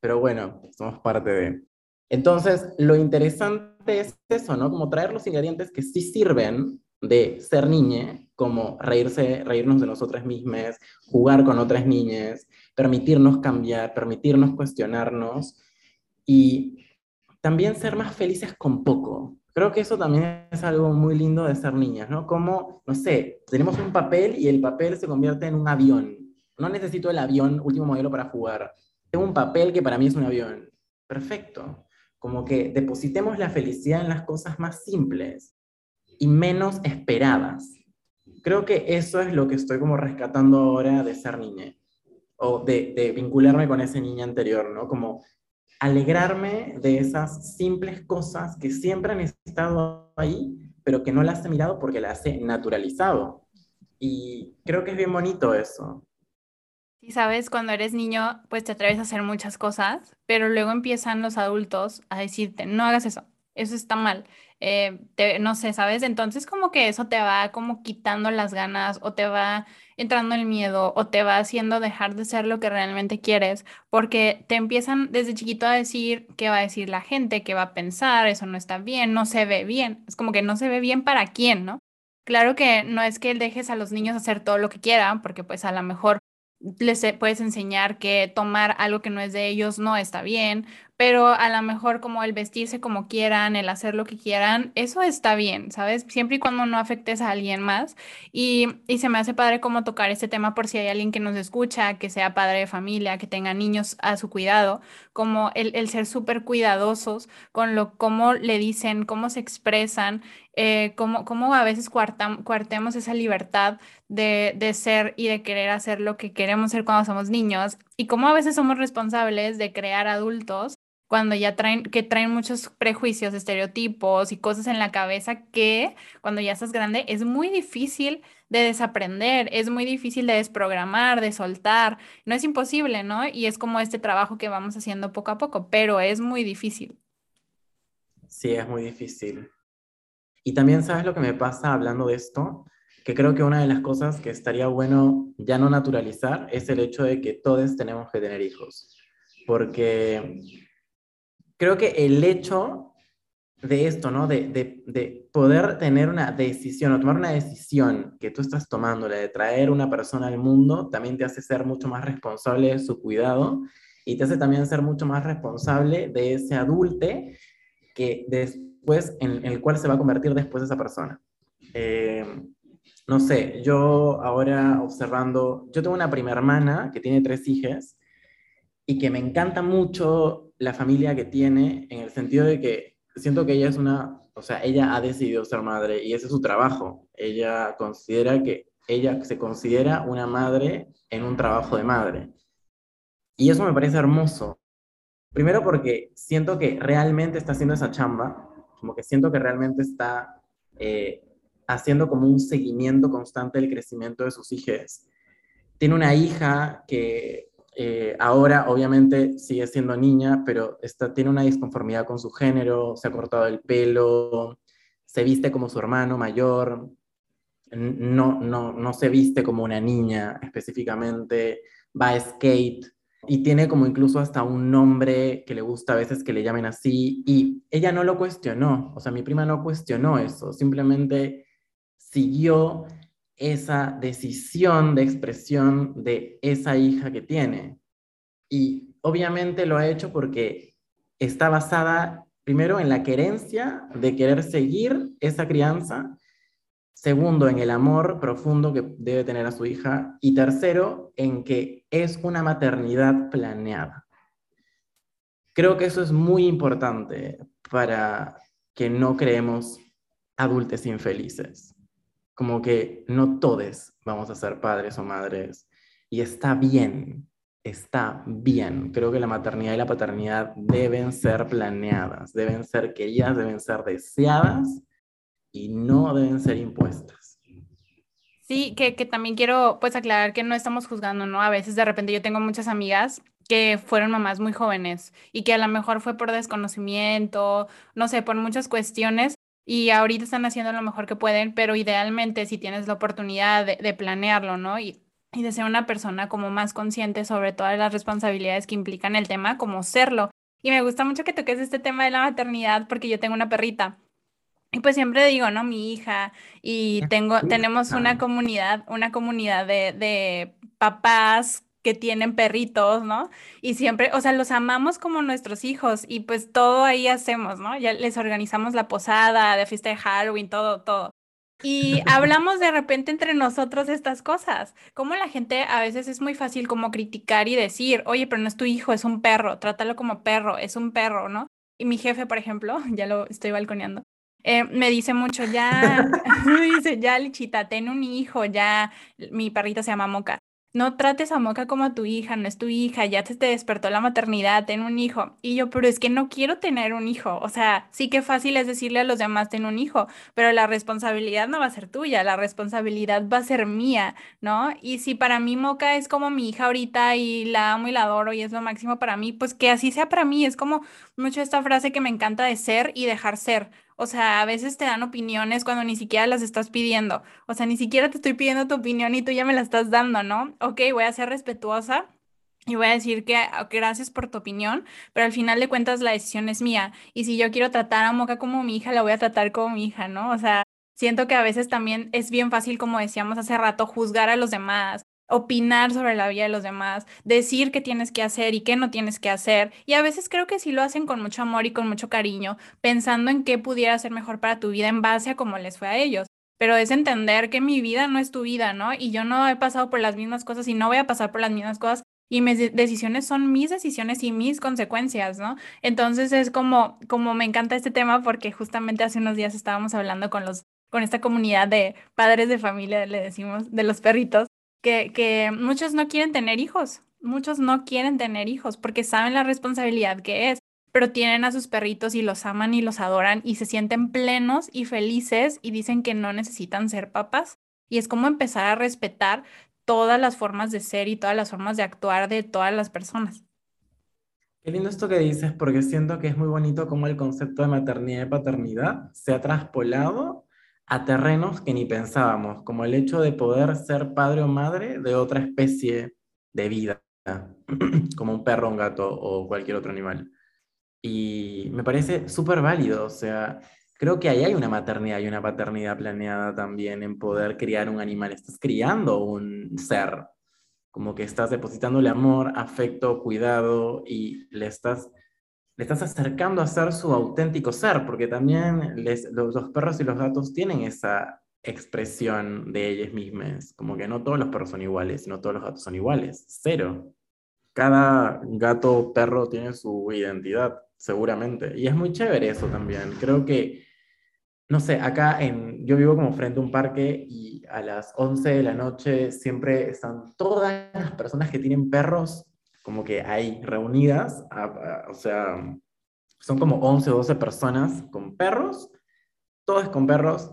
pero bueno, somos parte de... Entonces, lo interesante es eso, ¿no? Como traer los ingredientes que sí sirven de ser niña, como reírse, reírnos de nosotras mismas, jugar con otras niñas, permitirnos cambiar, permitirnos cuestionarnos y también ser más felices con poco. Creo que eso también es algo muy lindo de ser niñas, ¿no? Como, no sé, tenemos un papel y el papel se convierte en un avión. No necesito el avión último modelo para jugar. Tengo un papel que para mí es un avión. Perfecto como que depositemos la felicidad en las cosas más simples y menos esperadas. Creo que eso es lo que estoy como rescatando ahora de ser niña o de, vincularme con ese niña anterior, ¿no? Como alegrarme de esas simples cosas que siempre han estado ahí, pero que no las he mirado porque las he naturalizado. Y creo que es bien bonito eso. Y sabes, cuando eres niño, pues te atreves a hacer muchas cosas, pero luego empiezan los adultos a decirte, no hagas eso, eso está mal. Eh, no sé, ¿sabes? Entonces como que eso te va como quitando las ganas o te va entrando el miedo o te va haciendo dejar de ser lo que realmente quieres, porque te empiezan desde chiquito a decir qué va a decir la gente, qué va a pensar, eso no está bien, no se ve bien. Es como que no se ve bien para quién, ¿no? Claro que no es que dejes a los niños hacer todo lo que quieran, porque pues a lo mejor les puedes enseñar que tomar algo que no es de ellos no está bien, pero a lo mejor como el vestirse como quieran, el hacer lo que quieran, eso está bien, ¿sabes? Siempre y cuando no afectes a alguien más. Y, se me hace padre como tocar este tema por si hay alguien que nos escucha, que sea padre de familia, que tenga niños a su cuidado, como el, ser súper cuidadosos con lo, cómo le dicen, cómo se expresan, eh, cómo, a veces cuartemos esa libertad de, de ser y de querer hacer lo que queremos ser cuando somos niños y cómo a veces somos responsables de crear adultos cuando ya traen, que traen muchos prejuicios, estereotipos y cosas en la cabeza que cuando ya estás grande es muy difícil de desaprender, es muy difícil de desprogramar, de soltar. No es imposible, ¿no? Y es como este trabajo que vamos haciendo poco a poco, pero es muy difícil. Sí, es muy difícil. Y también sabes lo que me pasa hablando de esto, que creo que una de las cosas que estaría bueno ya no naturalizar es el hecho de que todos tenemos que tener hijos. Porque creo que el hecho de esto, ¿no? De, de, poder tener una decisión o tomar una decisión que tú estás tomando, la de traer una persona al mundo, también te hace ser mucho más responsable de su cuidado y te hace también ser mucho más responsable de ese adulte que después, en, el cual se va a convertir después esa persona. Eh, no sé, yo ahora observando, yo tengo una prima hermana que tiene tres hijas y que me encanta mucho la familia que tiene en el sentido de que siento que ella es una, o sea, ella ha decidido ser madre y ese es su trabajo. Ella considera que ella se considera una madre en un trabajo de madre. Y eso me parece hermoso. Primero porque siento que realmente está haciendo esa chamba, como que siento que realmente está eh, haciendo como un seguimiento constante del crecimiento de sus hijas. Tiene una hija que eh, ahora obviamente sigue siendo niña, pero está, tiene una disconformidad con su género, se ha cortado el pelo, se viste como su hermano mayor, no, no, no se viste como una niña específicamente, va a skate y tiene como incluso hasta un nombre que le gusta a veces que le llamen así y ella no lo cuestionó, o sea, mi prima no cuestionó eso, simplemente siguió esa decisión de expresión de esa hija que tiene. Y obviamente lo ha hecho porque está basada primero en la querencia de querer seguir esa crianza, segundo en el amor profundo que debe tener a su hija y tercero en que es una maternidad planeada. Creo que eso es muy importante para que no creemos adultos infelices como que no todos vamos a ser padres o madres y está bien. está bien. Creo que la maternidad y la paternidad deben ser planeadas, deben ser queridas, deben ser deseadas y no deben ser impuestas. Sí, que, que, también quiero pues aclarar que no estamos juzgando, ¿no? A veces de repente yo tengo muchas amigas que fueron mamás muy jóvenes y que a lo mejor fue por desconocimiento, no sé, por muchas cuestiones y ahorita están haciendo lo mejor que pueden, pero idealmente si tienes la oportunidad de, planearlo, ¿no? Y, y de ser una persona como más consciente sobre todas las responsabilidades que implican el tema, como serlo. Y me gusta mucho que toques este tema de la maternidad porque yo tengo una perrita. Y pues siempre digo, ¿no? Mi hija y tengo, tenemos una comunidad, una comunidad de, de papás que tienen perritos, ¿no? Y siempre, o sea, los amamos como nuestros hijos y pues todo ahí hacemos, ¿no? Ya les organizamos la posada, de fiesta de Halloween, todo, todo. Y [LAUGHS] hablamos de repente entre nosotros estas cosas. Como la gente a veces es muy fácil como criticar y decir, oye, pero no es tu hijo, es un perro, trátalo como perro, es un perro, ¿no? Y mi jefe, por ejemplo, [LAUGHS] ya lo estoy balconeando, eh, me dice mucho, ya, [LAUGHS] me dice, ya, Lichita, ten un hijo, ya, mi perrita se llama Moca no trates a Moca como a tu hija, no es tu hija, ya te, te despertó la maternidad, ten un hijo. Y yo, pero es que no quiero tener un hijo. O sea, sí que fácil es decirle a los demás, ten un hijo, pero la responsabilidad no va a ser tuya, la responsabilidad va a ser mía, ¿no? Y si para mí Moca es como mi hija ahorita y la amo y la adoro y es lo máximo para mí, pues que así sea para mí. Es como mucho esta frase que me encanta de ser y dejar ser. O sea, a veces te dan opiniones cuando ni siquiera las estás pidiendo. O sea, ni siquiera te estoy pidiendo tu opinión y tú ya me la estás dando, ¿no? Ok, voy a ser respetuosa. Y voy a decir que ah, gracias por tu opinión, pero al final de cuentas la decisión es mía. Y si yo quiero tratar a Moca como mi hija, la voy a tratar como mi hija, ¿no? O sea, siento que a veces también es bien fácil, como decíamos hace rato, juzgar a los demás opinar sobre la vida de los demás, decir qué tienes que hacer y qué no tienes que hacer. Y a veces creo que sí lo hacen con mucho amor y con mucho cariño, pensando en qué pudiera ser mejor para tu vida en base a cómo les fue a ellos. Pero es entender que mi vida no es tu vida, ¿no? Y yo no he pasado por las mismas cosas y no voy a pasar por las mismas cosas y mis decisiones son mis decisiones y mis consecuencias, ¿no? Entonces es como, como me encanta este tema porque justamente hace unos días estábamos hablando con los, con esta comunidad de padres de familia, le decimos, de los perritos, que, muchos no quieren tener hijos, muchos no quieren tener hijos porque saben la responsabilidad que es, pero tienen a sus perritos y los aman y los adoran y se sienten plenos y felices y dicen que no necesitan ser papás. Y es como empezar a respetar todas las formas de ser y todas las formas de actuar de todas las personas. Qué lindo esto que dices, porque siento que es muy bonito cómo el concepto de maternidad y paternidad se ha traspolado a terrenos que ni pensábamos, como el hecho de poder ser padre o madre de otra especie de vida, [CLEARS THROAT] como un perro, un gato o cualquier otro animal. Y me parece súper válido, o sea, creo que ahí hay una maternidad y una paternidad planeada también en poder criar un animal. Estás criando un ser, como que estás depositándole amor, afecto, cuidado y le estás le estás acercando a ser su auténtico ser, porque también los, perros y los gatos tienen esa expresión de ellos mismos, como que no todos los perros son iguales, no todos los gatos son iguales, cero. Cada gato o perro tiene su identidad, seguramente, y es muy chévere eso también. Creo que, no sé, acá en, yo vivo como frente a un parque y a las 11 de la noche siempre están todas las personas que tienen perros como que hay reunidas, o sea, son como 11 o 12 personas con perros, todos con perros,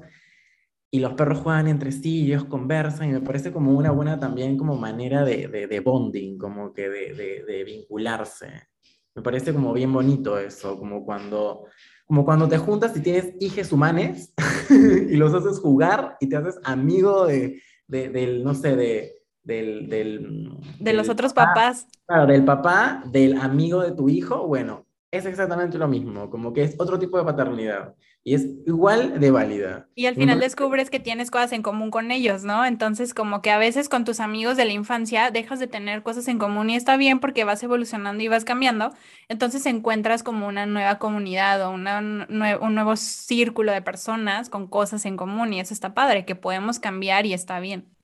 y los perros juegan entre sí, ellos conversan, y me parece como una buena también como manera de, de, bonding, como que de, de, vincularse. Me parece como bien bonito eso, como cuando, como cuando te juntas y tienes hijes humanes [LAUGHS] y los haces jugar y te haces amigo de, del, no sé, de, del, del, de los otros papás. Claro, del papá, del amigo de tu hijo, bueno, es exactamente lo mismo, como que es otro tipo de paternidad y es igual de válida. Y al final descubres que tienes cosas en común con ellos, ¿no? Entonces como que a veces con tus amigos de la infancia dejas de tener cosas en común y está bien porque vas evolucionando y vas cambiando, entonces encuentras como una nueva comunidad o una, un nuevo círculo de personas con cosas en común y eso está padre, que podemos cambiar y está bien.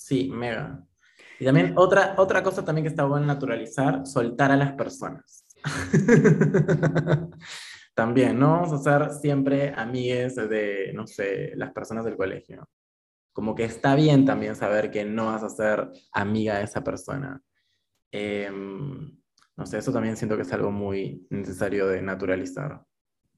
Sí, mega. Y también otra, otra cosa también que está bueno naturalizar, soltar a las personas. [LAUGHS] también, ¿no? Vamos a ser siempre amigues de, no sé, las personas del colegio. Como que está bien también saber que no vas a ser amiga de esa persona. Em, no sé, eso también siento que es algo muy necesario de naturalizar.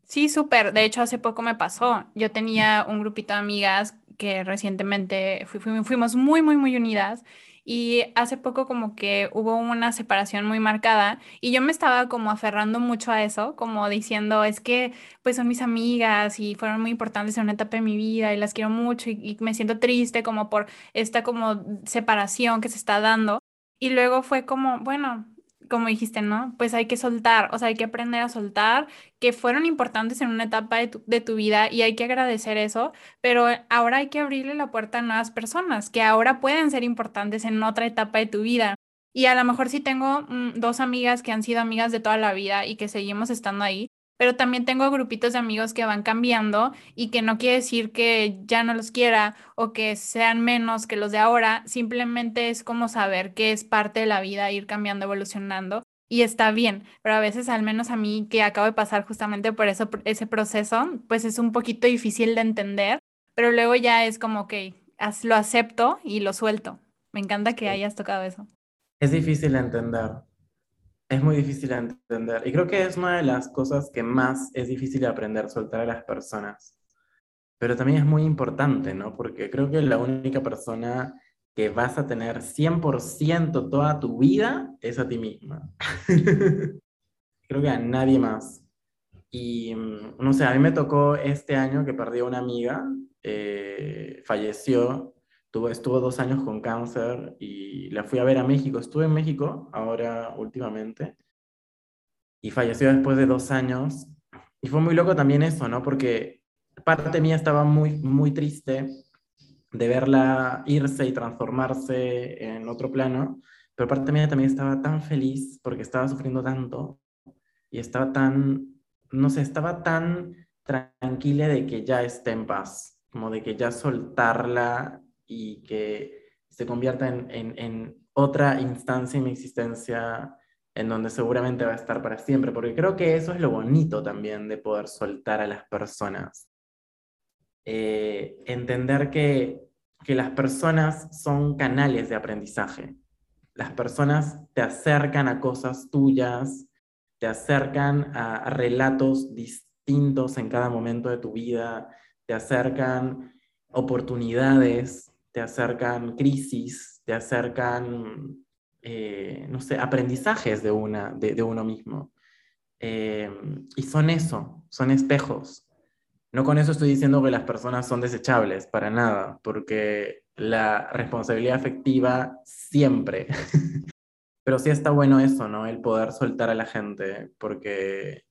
Sí, súper. De hecho, hace poco me pasó. Yo tenía un grupito de amigas que recientemente fuimos muy, muy, muy unidas y hace poco como que hubo una separación muy marcada y yo me estaba como aferrando mucho a eso, como diciendo, es que pues son mis amigas y fueron muy importantes en una etapa de mi vida y las quiero mucho y, y me siento triste como por esta como separación que se está dando. Y luego fue como, bueno, como dijiste, ¿no? Pues hay que soltar, o sea, hay que aprender a soltar, que fueron importantes en una etapa de tu, vida y hay que agradecer eso, pero ahora hay que abrirle la puerta a nuevas personas que ahora pueden ser importantes en otra etapa de tu vida. Y a lo mejor sí tengo mm, dos amigas que han sido amigas de toda la vida y que seguimos estando ahí, pero también tengo grupitos de amigos que van cambiando y que no quiere decir que ya no los quiera o que sean menos que los de ahora, simplemente es como saber que es parte de la vida ir cambiando, evolucionando y está bien, pero a veces al menos a mí que acabo de pasar justamente por eso, ese proceso, pues es un poquito difícil de entender, pero luego ya es como que lo acepto y lo suelto. Me encanta que hayas tocado eso. Es difícil de entender, es muy difícil de entender. Y creo que es una de las cosas que más es difícil de aprender, soltar a las personas. Pero también es muy importante, ¿no? Porque creo que la única persona que vas a tener 100% toda tu vida es a ti misma. [LAUGHS] creo que a nadie más. Y mm, no sé, a mí me tocó este año que perdí a una amiga, eh, falleció Tuvo, estuvo dos años con cáncer y la fui a ver a México. Estuve en México ahora últimamente y falleció después de dos años. Y fue muy loco también eso, ¿no? Porque parte mía estaba muy, muy triste de verla irse y transformarse en otro plano, pero parte mía también estaba tan feliz porque estaba sufriendo tanto y estaba tan, no sé, estaba tan tranquila de que ya esté en paz, como de que ya soltarla y que se convierta en, en, otra instancia en mi existencia en donde seguramente va a estar para siempre, porque creo que eso es lo bonito también de poder soltar a las personas. Eh, entender que, que las personas son canales de aprendizaje. Las personas te acercan a cosas tuyas, te acercan a relatos distintos en cada momento de tu vida, te acercan oportunidades te acercan crisis, te acercan, eh, no sé, aprendizajes de, una, de, uno mismo. Eh, y son eso, son espejos. No con eso estoy diciendo que las personas son desechables, para nada, porque la responsabilidad afectiva siempre. [LAUGHS] Pero sí está bueno eso, ¿no? El poder soltar a la gente, porque,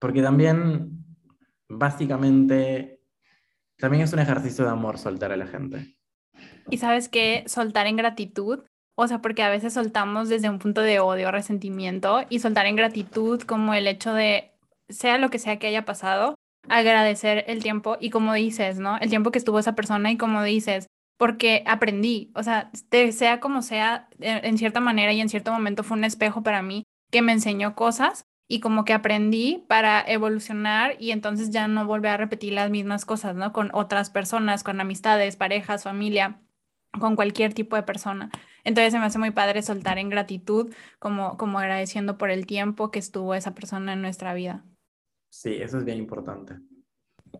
porque también básicamente también es un ejercicio de amor soltar a la gente. Y sabes que soltar en gratitud, o sea, porque a veces soltamos desde un punto de odio, resentimiento, y soltar en gratitud como el hecho de, sea lo que sea que haya pasado, agradecer el tiempo y como dices, ¿no? El tiempo que estuvo esa persona y como dices, porque aprendí, o sea, sea como sea, en cierta manera y en cierto momento fue un espejo para mí que me enseñó cosas y como que aprendí para evolucionar y entonces ya no volver a repetir las mismas cosas, ¿no? Con otras personas, con amistades, parejas, familia, con cualquier tipo de persona. Entonces se me hace muy padre soltar en gratitud, como, como agradeciendo por el tiempo que estuvo esa persona en nuestra vida. Sí, eso es bien importante.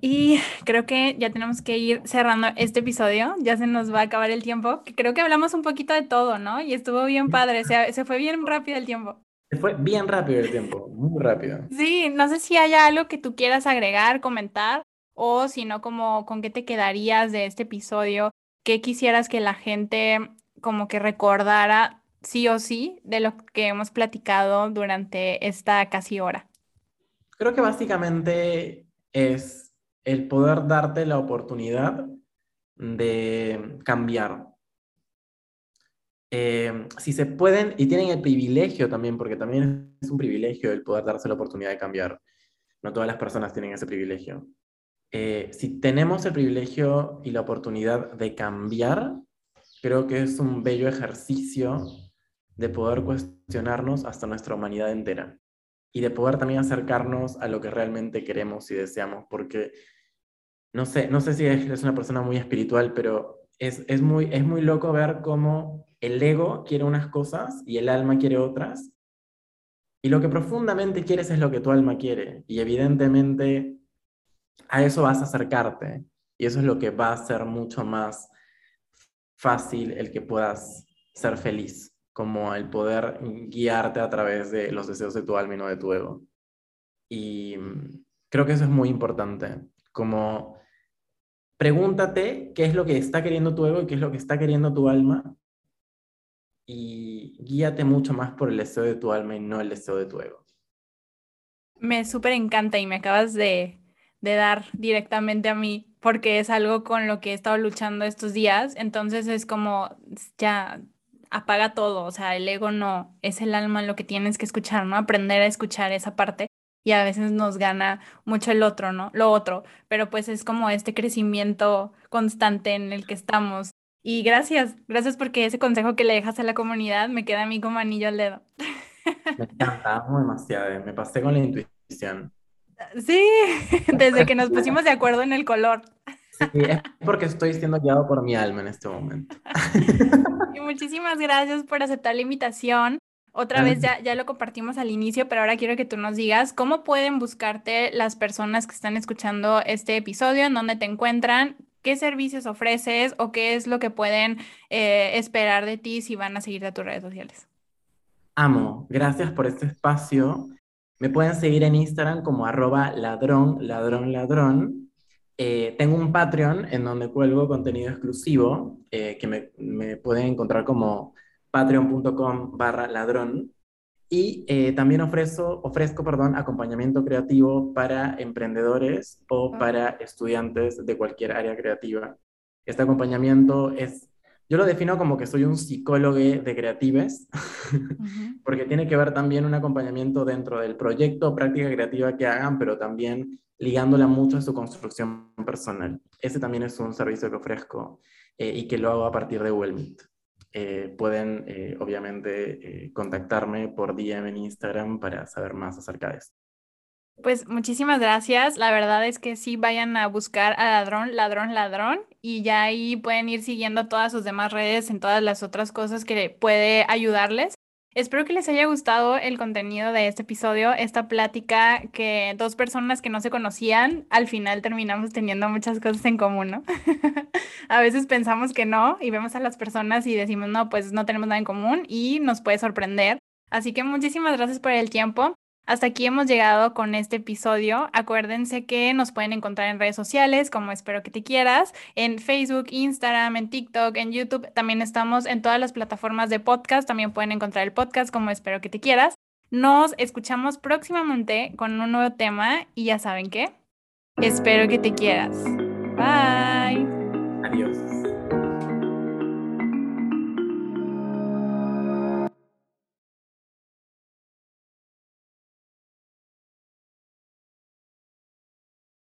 Y creo que ya tenemos que ir cerrando este episodio, ya se nos va a acabar el tiempo, creo que hablamos un poquito de todo, ¿no? Y estuvo bien padre, se, se fue bien rápido el tiempo. Fue bien rápido el tiempo, muy rápido. Sí, no sé si hay algo que tú quieras agregar, comentar, o si no, como con qué te quedarías de este episodio, qué quisieras que la gente como que recordara sí o sí de lo que hemos platicado durante esta casi hora. Creo que básicamente es el poder darte la oportunidad de cambiar, eh, si se pueden y tienen el privilegio también, porque también es un privilegio el poder darse la oportunidad de cambiar. No todas las personas tienen ese privilegio. Eh, si tenemos el privilegio y la oportunidad de cambiar, creo que es un bello ejercicio de poder cuestionarnos hasta nuestra humanidad entera y de poder también acercarnos a lo que realmente queremos y deseamos, porque no sé, no sé si es una persona muy espiritual, pero es, es, muy, es muy loco ver cómo el ego quiere unas cosas y el alma quiere otras. Y lo que profundamente quieres es lo que tu alma quiere. Y evidentemente a eso vas a acercarte. Y eso es lo que va a ser mucho más fácil el que puedas ser feliz, como el poder guiarte a través de los deseos de tu alma y no de tu ego. Y mm, creo que eso es muy importante, como pregúntate qué es lo que está queriendo tu ego y qué es lo que está queriendo tu alma y guíate mucho más por el deseo de tu alma y no el deseo de tu ego. Me súper encanta y me acabas de, de dar directamente a mí porque es algo con lo que he estado luchando estos días. Entonces es como, ya apaga todo, o sea, el ego no, es el alma lo que tienes que escuchar, ¿no? Aprender a escuchar esa parte y a veces nos gana mucho el otro, ¿no? Lo otro, pero pues es como este crecimiento constante en el que estamos. Y gracias, gracias porque ese consejo que le dejas a la comunidad me queda a mí como anillo al dedo. Me encanta, demasiado, me pasé con la intuición. Sí, [LAUGHS] desde que nos pusimos de acuerdo en el color. Sí, es porque estoy siendo guiado por mi alma en este momento. [LAUGHS] Y muchísimas gracias por aceptar la invitación. Otra vez ya, ya lo compartimos al inicio, pero ahora quiero que tú nos digas cómo pueden buscarte las personas que están escuchando este episodio, en dónde te encuentran, qué servicios ofreces o qué es lo que pueden eh, esperar de ti si van a seguirte a tus redes sociales. Amo, gracias por este espacio. Me pueden seguir en Instagram como arroba ladrón, ladrón, ladrón. Eh, tengo un Patreon en donde cuelgo contenido exclusivo eh, que me, me pueden encontrar como patreon.com barra ladrón. Y eh, también ofrezco, ofrezco perdón, acompañamiento creativo para emprendedores o para estudiantes de cualquier área creativa. Este acompañamiento es, yo lo defino como que soy un psicólogo de creatives, [LAUGHS] porque tiene que ver también un acompañamiento dentro del proyecto o práctica creativa que hagan, pero también ligándola mucho a su construcción personal. Ese también es un servicio que ofrezco eh, y que lo hago a partir de Google Meet. Eh, pueden eh, obviamente eh, contactarme por DM en Instagram para saber más acerca de esto. Pues muchísimas gracias. La verdad es que sí vayan a buscar a ladrón, ladrón, ladrón y ya ahí pueden ir siguiendo todas sus demás redes en todas las otras cosas que puede ayudarles. Espero que les haya gustado el contenido de este episodio, esta plática que dos personas que no se conocían, al final terminamos teniendo muchas cosas en común, ¿no? [LAUGHS] a veces pensamos que no y vemos a las personas y decimos, no, pues no tenemos nada en común y nos puede sorprender. Así que muchísimas gracias por el tiempo. Hasta aquí hemos llegado con este episodio. Acuérdense que nos pueden encontrar en redes sociales como Espero que te quieras, en Facebook, Instagram, en TikTok, en YouTube. También estamos en todas las plataformas de podcast. También pueden encontrar el podcast como Espero que te quieras. Nos escuchamos próximamente con un nuevo tema y ya saben qué. Espero que te quieras. Bye. Adiós.